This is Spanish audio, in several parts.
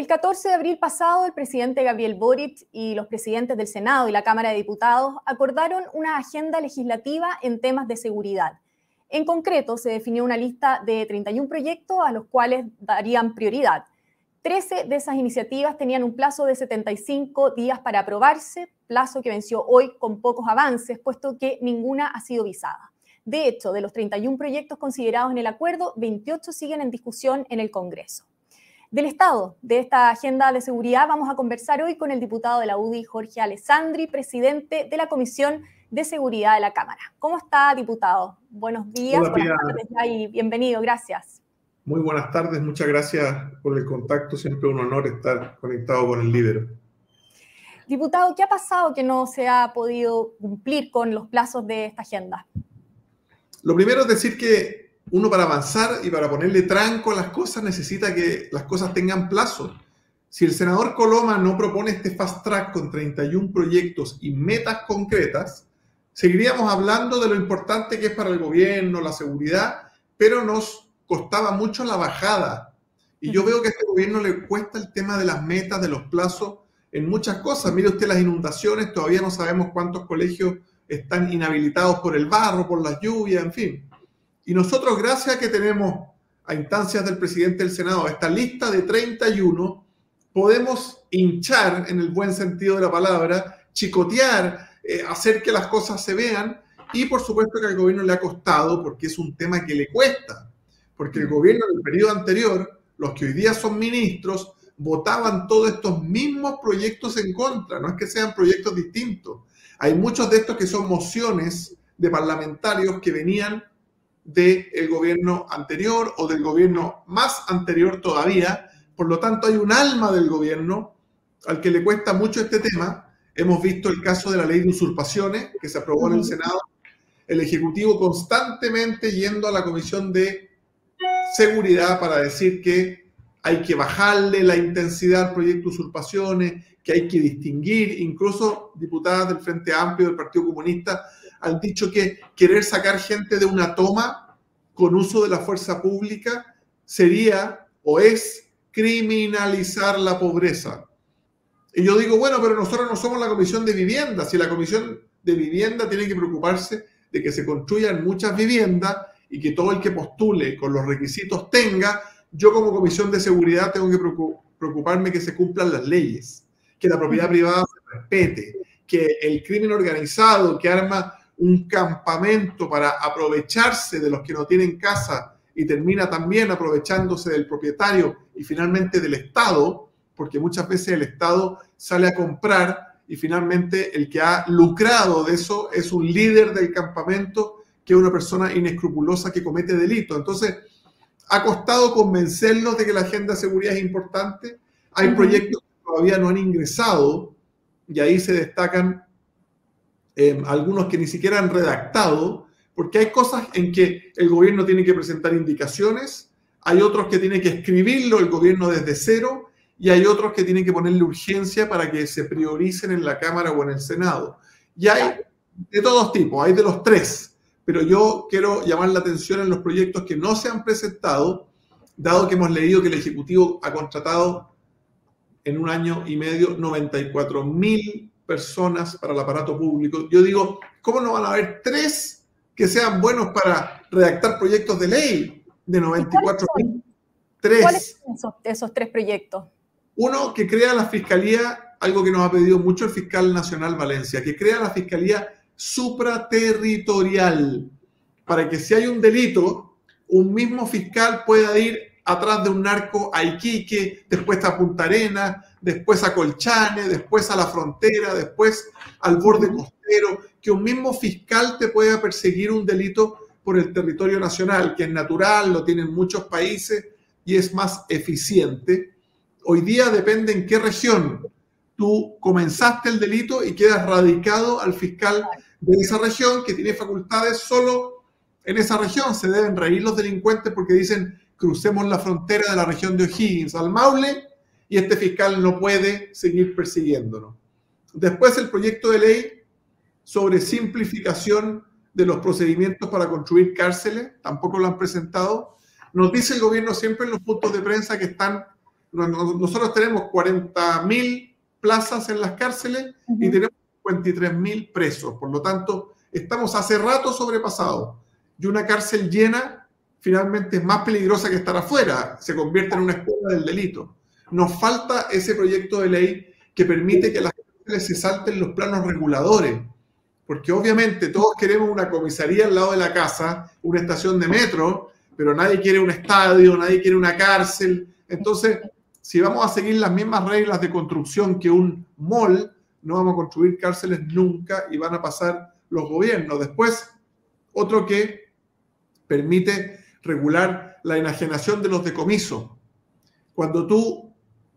El 14 de abril pasado, el presidente Gabriel Boric y los presidentes del Senado y la Cámara de Diputados acordaron una agenda legislativa en temas de seguridad. En concreto, se definió una lista de 31 proyectos a los cuales darían prioridad. 13 de esas iniciativas tenían un plazo de 75 días para aprobarse, plazo que venció hoy con pocos avances, puesto que ninguna ha sido visada. De hecho, de los 31 proyectos considerados en el acuerdo, 28 siguen en discusión en el Congreso del Estado de esta agenda de seguridad. Vamos a conversar hoy con el diputado de la UDI, Jorge Alessandri, presidente de la Comisión de Seguridad de la Cámara. ¿Cómo está, diputado? Buenos días, buenas tardes y bienvenido, gracias. Muy buenas tardes, muchas gracias por el contacto, siempre un honor estar conectado con el líder. Diputado, ¿qué ha pasado que no se ha podido cumplir con los plazos de esta agenda? Lo primero es decir que uno para avanzar y para ponerle tranco a las cosas necesita que las cosas tengan plazo. Si el senador Coloma no propone este fast track con 31 proyectos y metas concretas, seguiríamos hablando de lo importante que es para el gobierno, la seguridad, pero nos costaba mucho la bajada. Y yo veo que a este gobierno le cuesta el tema de las metas, de los plazos, en muchas cosas. Mire usted las inundaciones, todavía no sabemos cuántos colegios están inhabilitados por el barro, por las lluvias, en fin. Y nosotros, gracias a que tenemos a instancias del presidente del Senado esta lista de 31, podemos hinchar, en el buen sentido de la palabra, chicotear, eh, hacer que las cosas se vean. Y por supuesto que al gobierno le ha costado, porque es un tema que le cuesta, porque el gobierno del periodo anterior, los que hoy día son ministros, votaban todos estos mismos proyectos en contra, no es que sean proyectos distintos. Hay muchos de estos que son mociones de parlamentarios que venían del gobierno anterior o del gobierno más anterior todavía. Por lo tanto, hay un alma del gobierno al que le cuesta mucho este tema. Hemos visto el caso de la ley de usurpaciones que se aprobó en el Senado. El Ejecutivo constantemente yendo a la Comisión de Seguridad para decir que hay que bajarle la intensidad al proyecto de usurpaciones, que hay que distinguir. Incluso diputadas del Frente Amplio del Partido Comunista han dicho que querer sacar gente de una toma con uso de la fuerza pública sería o es criminalizar la pobreza. Y yo digo, bueno, pero nosotros no somos la comisión de vivienda. Si la comisión de vivienda tiene que preocuparse de que se construyan muchas viviendas y que todo el que postule con los requisitos tenga, yo como comisión de seguridad tengo que preocuparme que se cumplan las leyes, que la propiedad privada se respete, que el crimen organizado que arma un campamento para aprovecharse de los que no tienen casa y termina también aprovechándose del propietario y finalmente del Estado, porque muchas veces el Estado sale a comprar y finalmente el que ha lucrado de eso es un líder del campamento que es una persona inescrupulosa que comete delito. Entonces, ha costado convencerlos de que la agenda de seguridad es importante. Hay proyectos que todavía no han ingresado y ahí se destacan Em, algunos que ni siquiera han redactado, porque hay cosas en que el gobierno tiene que presentar indicaciones, hay otros que tiene que escribirlo el gobierno desde cero y hay otros que tienen que ponerle urgencia para que se prioricen en la Cámara o en el Senado. Y hay de todos tipos, hay de los tres, pero yo quiero llamar la atención en los proyectos que no se han presentado, dado que hemos leído que el Ejecutivo ha contratado en un año y medio 94 mil personas para el aparato público. Yo digo, ¿cómo no van a haber tres que sean buenos para redactar proyectos de ley de 94 mil? Tres. ¿Cuáles son esos, tres proyectos? Uno, que crea la fiscalía, algo que nos ha pedido mucho el fiscal nacional Valencia, que crea la fiscalía supraterritorial, para que si hay un delito, un mismo fiscal pueda ir atrás de un narco a Iquique, después a Punta Arena, después a Colchane, después a la frontera, después al borde costero, que un mismo fiscal te pueda perseguir un delito por el territorio nacional, que es natural, lo tienen muchos países y es más eficiente. Hoy día depende en qué región tú comenzaste el delito y quedas radicado al fiscal de esa región que tiene facultades solo en esa región. Se deben reír los delincuentes porque dicen crucemos la frontera de la región de O'Higgins al Maule y este fiscal no puede seguir persiguiéndonos. Después el proyecto de ley sobre simplificación de los procedimientos para construir cárceles, tampoco lo han presentado. Nos dice el gobierno siempre en los puntos de prensa que están Nosotros tenemos 40.000 plazas en las cárceles y tenemos 53.000 presos. Por lo tanto, estamos hace rato sobrepasados. Y una cárcel llena finalmente es más peligrosa que estar afuera. Se convierte en una escuela del delito. Nos falta ese proyecto de ley que permite que las cárceles se salten los planos reguladores. Porque obviamente todos queremos una comisaría al lado de la casa, una estación de metro, pero nadie quiere un estadio, nadie quiere una cárcel. Entonces, si vamos a seguir las mismas reglas de construcción que un mall, no vamos a construir cárceles nunca y van a pasar los gobiernos. Después, otro que permite regular la enajenación de los decomisos. Cuando tú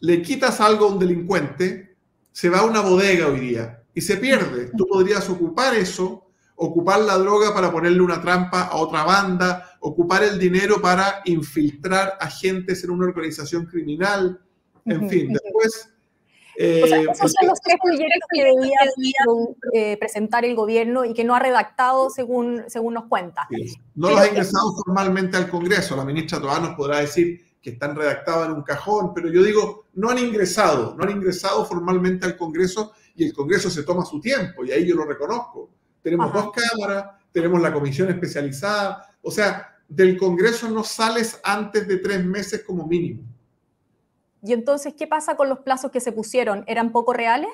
le quitas algo a un delincuente, se va a una bodega hoy día y se pierde. Tú podrías ocupar eso, ocupar la droga para ponerle una trampa a otra banda, ocupar el dinero para infiltrar agentes en una organización criminal, en fin, después... Eh, esos son los tres proyectos que debía eh, presentar el gobierno y que no ha redactado según, según nos cuenta. No los ha ingresado formalmente al Congreso. La ministra Toá nos podrá decir que están redactados en un cajón, pero yo digo, no han ingresado, no han ingresado formalmente al Congreso y el Congreso se toma su tiempo y ahí yo lo reconozco. Tenemos dos cámaras, tenemos la comisión especializada, o sea, del Congreso no sales antes de tres meses como mínimo. ¿Y entonces qué pasa con los plazos que se pusieron? ¿Eran poco reales?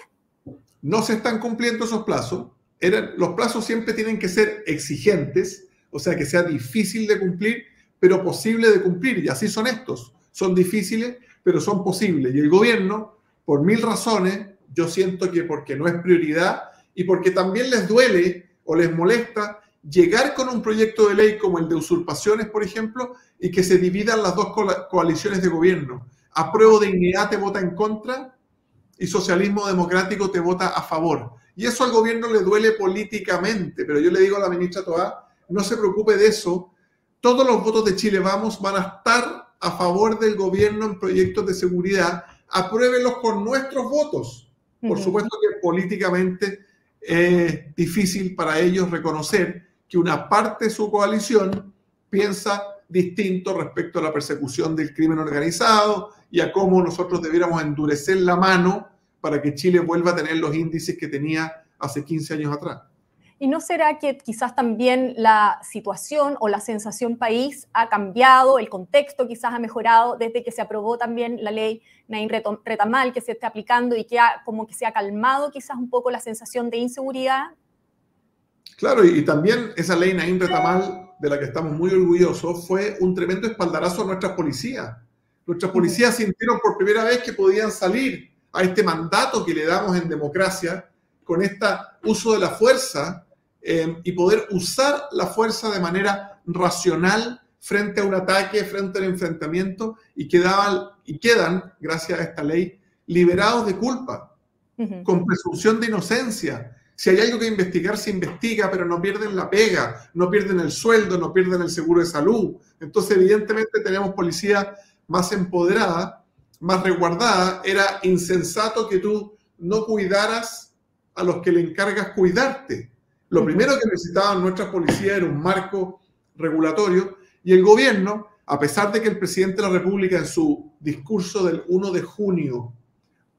No se están cumpliendo esos plazos. Eran, los plazos siempre tienen que ser exigentes, o sea, que sea difícil de cumplir, pero posible de cumplir. Y así son estos. Son difíciles, pero son posibles. Y el gobierno, por mil razones, yo siento que porque no es prioridad y porque también les duele o les molesta llegar con un proyecto de ley como el de usurpaciones, por ejemplo, y que se dividan las dos coaliciones de gobierno. Apruebo Dignidad te vota en contra y Socialismo Democrático te vota a favor. Y eso al gobierno le duele políticamente, pero yo le digo a la ministra Toá, no se preocupe de eso. Todos los votos de Chile Vamos van a estar a favor del gobierno en proyectos de seguridad. Apruébenlos con nuestros votos. Por supuesto que políticamente es difícil para ellos reconocer que una parte de su coalición piensa distinto respecto a la persecución del crimen organizado y a cómo nosotros debiéramos endurecer la mano para que Chile vuelva a tener los índices que tenía hace 15 años atrás. ¿Y no será que quizás también la situación o la sensación país ha cambiado, el contexto quizás ha mejorado desde que se aprobó también la ley Nain Retamal que se está aplicando y que ha, como que se ha calmado quizás un poco la sensación de inseguridad? Claro, y, también esa ley Nain Retamal, de la que estamos muy orgullosos, fue un tremendo espaldarazo a nuestras policías. Nuestras policías sintieron por primera vez que podían salir a este mandato que le damos en democracia con este uso de la fuerza Em, y poder usar la fuerza de manera racional frente a un ataque, frente al enfrentamiento y, quedaban, y quedan, gracias a esta ley, liberados de culpa, con presunción de inocencia. Si hay algo que investigar, se investiga, pero no pierden la pega, no pierden el sueldo, no pierden el seguro de salud. Entonces, evidentemente, tenemos policía más empoderada, más resguardada. Era insensato que tú no cuidaras a los que le encargas cuidarte. Lo primero que necesitaban nuestras policías era un marco regulatorio y el gobierno, a pesar de que el presidente de la República en su discurso del 1 de junio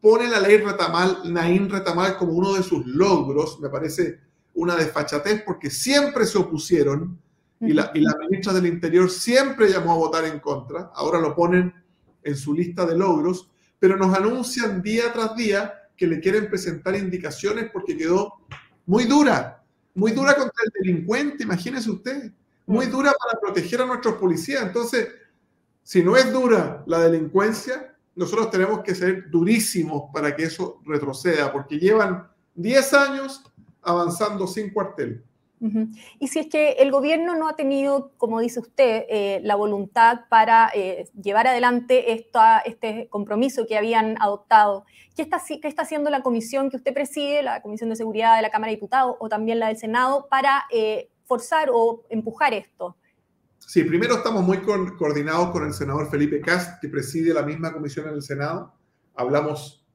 pone la ley Retamal, Naín Retamal como uno de sus logros, me parece una desfachatez porque siempre se opusieron y la, y la ministra del Interior siempre llamó a votar en contra, ahora lo ponen en su lista de logros, pero nos anuncian día tras día que le quieren presentar indicaciones porque quedó muy dura muy dura contra el delincuente, imagínese usted, muy mm. dura para proteger a nuestros policías. Entonces, si no es dura la delincuencia, nosotros tenemos que ser durísimos para que eso retroceda, porque llevan 10 años avanzando sin cuartel. Y si es que el gobierno no ha tenido, como dice usted, eh, la voluntad para eh, llevar adelante esta, este compromiso que habían adoptado, ¿qué está, ¿qué está haciendo la comisión que usted preside, la Comisión de Seguridad de la Cámara de Diputados o también la del Senado, para eh, forzar o empujar esto? Sí, primero estamos muy coordinados con el senador Felipe Cast, que preside la misma comisión en el Senado. Hablamos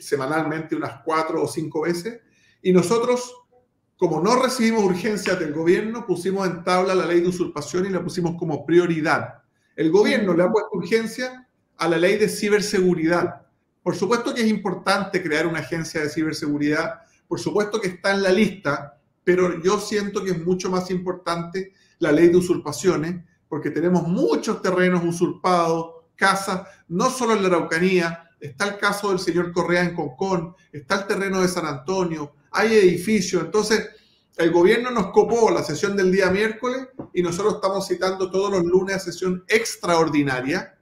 semanalmente unas cuatro o cinco veces. Y nosotros como no recibimos urgencias del gobierno, pusimos en tabla la ley de usurpación y la pusimos como prioridad. El gobierno le ha puesto urgencia a la ley de ciberseguridad. Por supuesto que es importante crear una agencia de ciberseguridad, por supuesto que está en la lista, pero yo siento que es mucho más importante la ley de usurpaciones, porque tenemos muchos terrenos usurpados, casas, no solo en la Araucanía, está el caso del señor Correa en Concón, está el terreno de San Antonio, hay edificios, entonces el gobierno nos copó la sesión del día miércoles y nosotros estamos citando todos los lunes a sesión extraordinaria,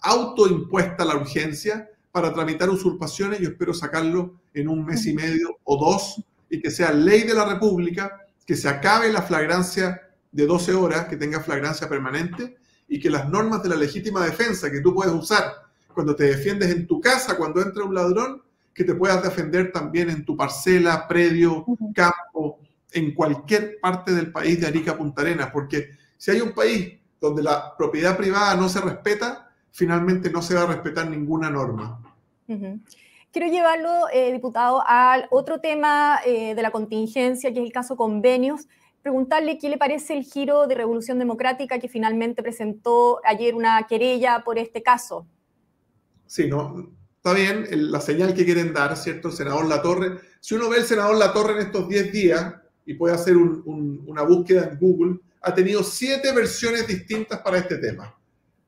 autoimpuesta la urgencia para tramitar usurpaciones. Yo espero sacarlo en un mes y medio o dos y que sea ley de la República, que se acabe la flagrancia de 12 horas, que tenga flagrancia permanente y que las normas de la legítima defensa que tú puedes usar cuando te defiendes en tu casa, cuando entra un ladrón, que te puedas defender también en tu parcela, predio, campo, en cualquier parte del país de Arica Punta Arenas, porque si hay un país donde la propiedad privada no se respeta, finalmente no se va a respetar ninguna norma. Quiero llevarlo, eh, diputado, al otro tema eh, de la contingencia, que es el caso convenios. Preguntarle qué le parece el giro de Revolución Democrática que finalmente presentó ayer una querella por este caso. Sí, no, está bien la señal que quieren dar, ¿cierto? El senador Latorre. Si uno ve el senador Latorre en estos 10 días, y puede hacer una búsqueda en Google, ha tenido siete versiones distintas para este tema.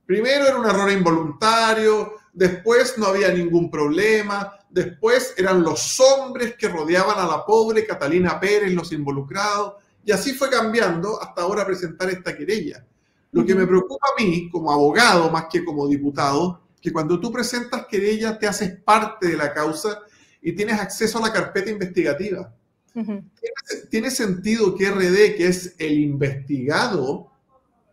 Primero era un error involuntario, después no había ningún problema, después eran los hombres que rodeaban a la pobre Catalina Pérez los involucrados, y así fue cambiando hasta ahora presentar esta querella. Lo que me preocupa a mí, como abogado más que como diputado, que cuando tú presentas querella te haces parte de la causa y tienes acceso a la carpeta investigativa. ¿Tiene, sentido que RD, que es el investigado,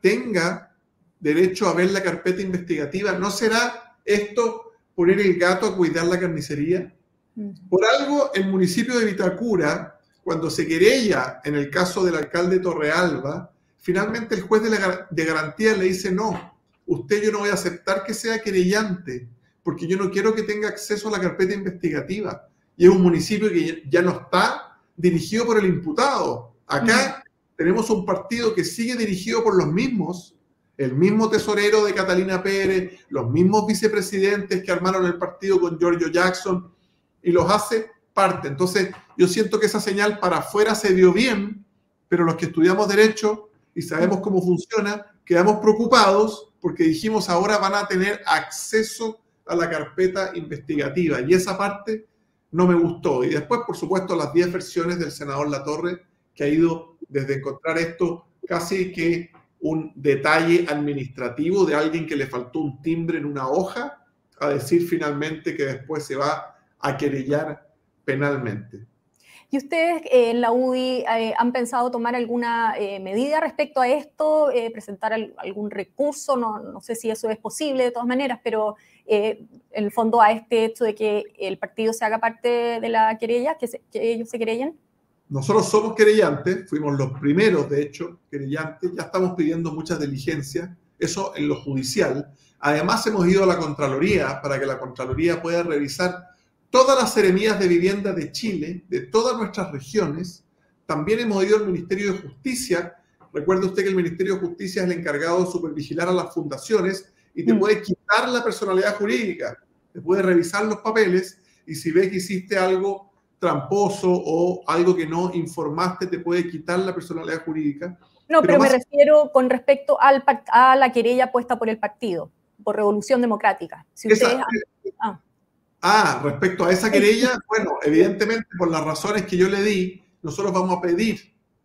tenga derecho a ver la carpeta investigativa? ¿No será esto poner el gato a cuidar la carnicería? Por algo, el municipio de Vitacura, cuando se querella en el caso del alcalde Torrealba, finalmente el juez de, de garantía le dice, no, usted yo no voy a aceptar que sea querellante, porque yo no quiero que tenga acceso a la carpeta investigativa. Y es un municipio que ya no está dirigido por el imputado. Acá tenemos un partido que sigue dirigido por los mismos, el mismo tesorero de Catalina Pérez, los mismos vicepresidentes que armaron el partido con Giorgio Jackson y los hace parte. Entonces, yo siento que esa señal para afuera se dio bien, pero los que estudiamos derecho y sabemos cómo funciona, quedamos preocupados porque dijimos ahora van a tener acceso a la carpeta investigativa y esa parte no me gustó. Y después, por supuesto, las 10 versiones del senador Latorre, que ha ido desde encontrar esto casi que un detalle administrativo de alguien que le faltó un timbre en una hoja, a decir finalmente que después se va a querellar penalmente. ¿Y ustedes eh, en la UDI eh, han pensado tomar alguna eh, medida respecto a esto, presentar algún recurso? No, sé si eso es posible de todas maneras, pero en el fondo a este hecho de que el partido se haga parte de la querella, que, ellos se querellen. Nosotros somos querellantes, fuimos los primeros, de hecho, querellantes, ya estamos pidiendo muchas diligencias, eso en lo judicial. Además, hemos ido a la Contraloría para que la Contraloría pueda revisar todas las seremías de vivienda de Chile, de todas nuestras regiones. También hemos ido al Ministerio de Justicia. Recuerde usted que el Ministerio de Justicia es el encargado de supervigilar a las fundaciones y te mm. puede quitar la personalidad jurídica, te puede revisar los papeles y si ve que hiciste algo tramposo o algo que no informaste, te puede quitar la personalidad jurídica. No, pero, me refiero con respecto al, a la querella puesta por el partido, por Revolución Democrática. Si ustedes... ah. Ah, respecto a esa querella, bueno, evidentemente por las razones que yo le di, nosotros vamos a pedir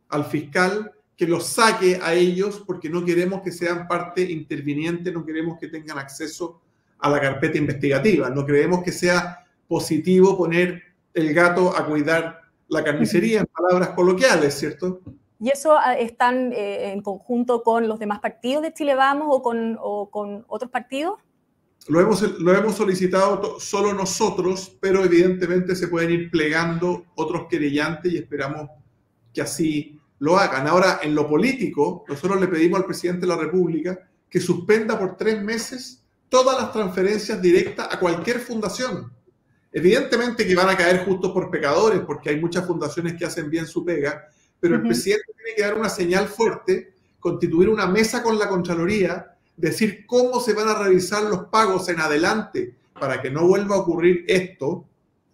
al fiscal que los saque a ellos porque no queremos que sean parte interviniente, no queremos que tengan acceso a la carpeta investigativa, no creemos que sea positivo poner el gato a cuidar la carnicería en palabras coloquiales, ¿cierto? ¿Y eso ah, están eh, en conjunto con los demás partidos de Chile Vamos o con, o con otros partidos? Lo hemos, lo hemos solicitado solo nosotros, pero evidentemente se pueden ir plegando otros querellantes y esperamos que así lo hagan. Ahora, en lo político, nosotros le pedimos al presidente de la República que suspenda por tres meses todas las transferencias directas a cualquier fundación. Evidentemente que van a caer justos por pecadores, porque hay muchas fundaciones que hacen bien su pega, pero el presidente tiene que dar una señal fuerte, constituir una mesa con la Contraloría decir cómo se van a revisar los pagos en adelante para que no vuelva a ocurrir esto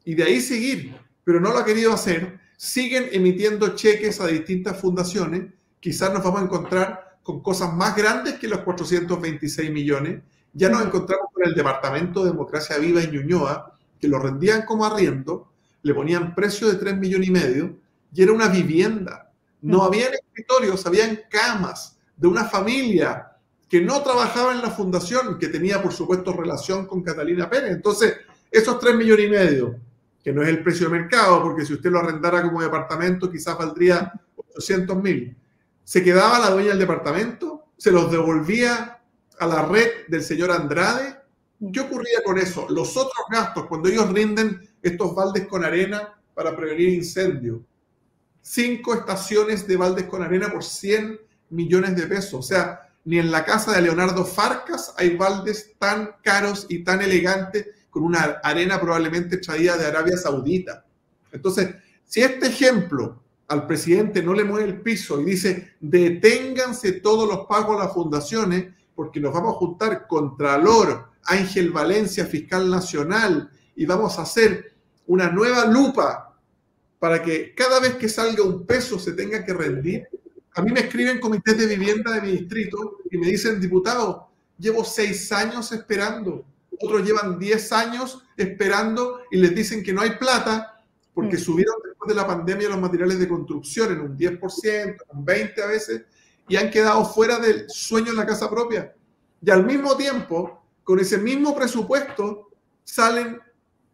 y de ahí seguir, pero no lo ha querido hacer. Siguen emitiendo cheques a distintas fundaciones. Quizás nos vamos a encontrar con cosas más grandes que los 426 millones. Ya nos encontramos con el Departamento de Democracia Viva en Ñuñoa, que lo rendían como arriendo, le ponían precio de 3 millones y medio y era una vivienda. No habían escritorios, habían camas de una familia que no trabajaba en la fundación, que tenía, por supuesto, relación con Catalina Pérez. Entonces, esos 3 millones y medio, que no es el precio de mercado, porque si usted lo arrendara como departamento, quizás valdría 800 mil. Se quedaba la dueña del departamento, se los devolvía a la red del señor Andrade. ¿Qué ocurría con eso? Los otros gastos, cuando ellos rinden estos baldes con arena para prevenir incendios, cinco estaciones de baldes con arena por 100 millones de pesos. O sea, ni en la casa de Leonardo Farcas hay baldes tan caros y tan elegantes con una arena probablemente traída de Arabia Saudita. Entonces, si este ejemplo al presidente no le mueve el piso y dice, deténganse todos los pagos a las fundaciones porque nos vamos a juntar contra Lor, Ángel Valencia, fiscal nacional, y vamos a hacer una nueva lupa para que cada vez que salga un peso se tenga que rendir, a mí me escriben comités de vivienda de mi distrito y me dicen, diputado, llevo seis años esperando. Otros llevan diez años esperando y les dicen que no hay plata porque mm. subieron después de la pandemia los materiales de construcción en un 10%, en un 20% a veces, y han quedado fuera del sueño en la casa propia. Y al mismo tiempo, con ese mismo presupuesto, salen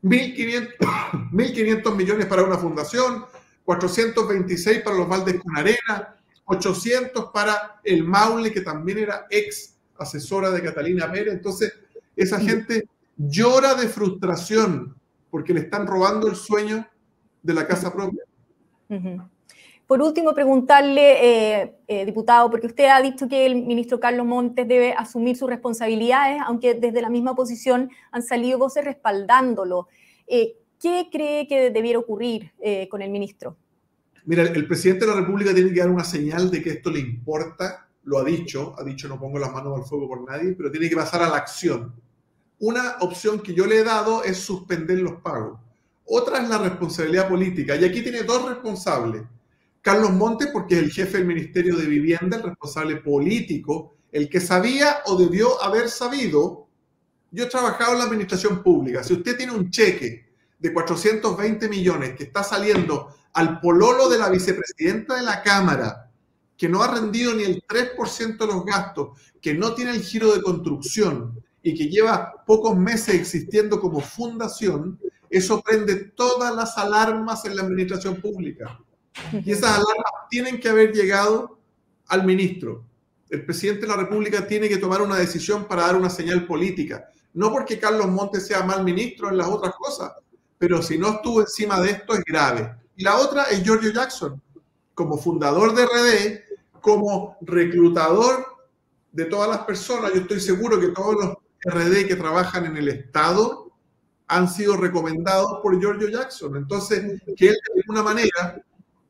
1.500 millones para una fundación, 426 para los baldes con arena, 800 para el Maule, que también era ex asesora de Catalina Pérez. Entonces, esa gente llora de frustración porque le están robando el sueño de la casa propia. Por último, preguntarle, eh, eh, diputado, porque usted ha dicho que el ministro Carlos Montes debe asumir sus responsabilidades, aunque desde la misma posición han salido voces respaldándolo. Eh, ¿Qué cree que debiera ocurrir con el ministro? Mira, el presidente de la República tiene que dar una señal de que esto le importa, lo ha dicho, ha dicho no pongo las manos al fuego por nadie, pero tiene que pasar a la acción. Una opción que yo le he dado es suspender los pagos. Otra es la responsabilidad política. Y aquí tiene dos responsables. Carlos Montes, porque es el jefe del Ministerio de Vivienda, el responsable político, el que sabía o debió haber sabido. Yo he trabajado en la administración pública. Si usted tiene un cheque de 420 millones que está saliendo al pololo de la vicepresidenta de la Cámara, que no ha rendido ni el 3% de los gastos, que no tiene el giro de construcción y que lleva pocos meses existiendo como fundación, eso prende todas las alarmas en la administración pública. Y esas alarmas tienen que haber llegado al ministro. El presidente de la República tiene que tomar una decisión para dar una señal política. No porque Carlos Montes sea mal ministro en las otras cosas, pero si no estuvo encima de esto es grave. Y la otra es Giorgio Jackson, como fundador de RD, como reclutador de todas las personas. Yo estoy seguro que todos los RD que trabajan en el Estado han sido recomendados por Giorgio Jackson. Entonces, que él de alguna manera,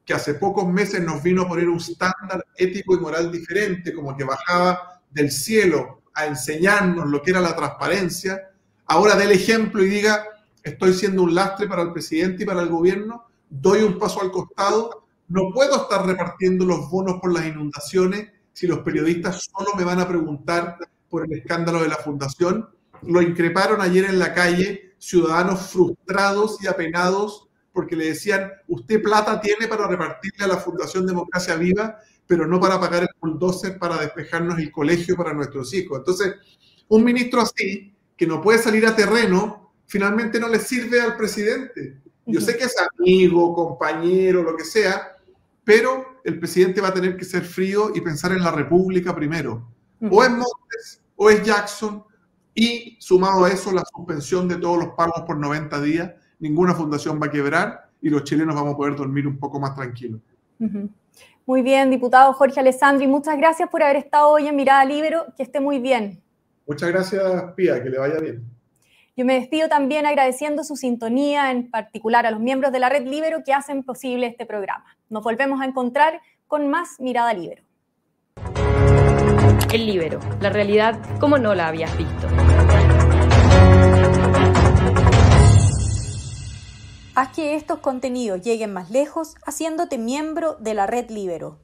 que hace pocos meses nos vino a poner un estándar ético y moral diferente, como que bajaba del cielo a enseñarnos lo que era la transparencia, ahora dé el ejemplo y diga, estoy siendo un lastre para el presidente y para el gobierno, doy un paso al costado, no puedo estar repartiendo los bonos por las inundaciones si los periodistas solo me van a preguntar por el escándalo de la fundación. Lo increparon ayer en la calle ciudadanos frustrados y apenados porque le decían, usted plata tiene para repartirle a la Fundación Democracia Viva, pero no para pagar el bulldozer para despejarnos el colegio para nuestros hijos. Entonces, un ministro así, que no puede salir a terreno, finalmente no le sirve al presidente. Yo sé que es amigo, compañero, lo que sea, pero el presidente va a tener que ser frío y pensar en la República primero. O es Montes, o es Jackson, y sumado a eso la suspensión de todos los pagos por 90 días, ninguna fundación va a quebrar y los chilenos vamos a poder dormir un poco más tranquilos. Muy bien, diputado Jorge Alessandri, muchas gracias por haber estado hoy en Mirada Libero, que esté muy bien. Muchas gracias, Pía, que le vaya bien. Yo me despido también agradeciendo su sintonía, en particular a los miembros de la Red Libero que hacen posible este programa. Nos volvemos a encontrar con más Mirada Libero. El Libero, la realidad como no la habías visto. Haz que estos contenidos lleguen más lejos haciéndote miembro de la Red Libero.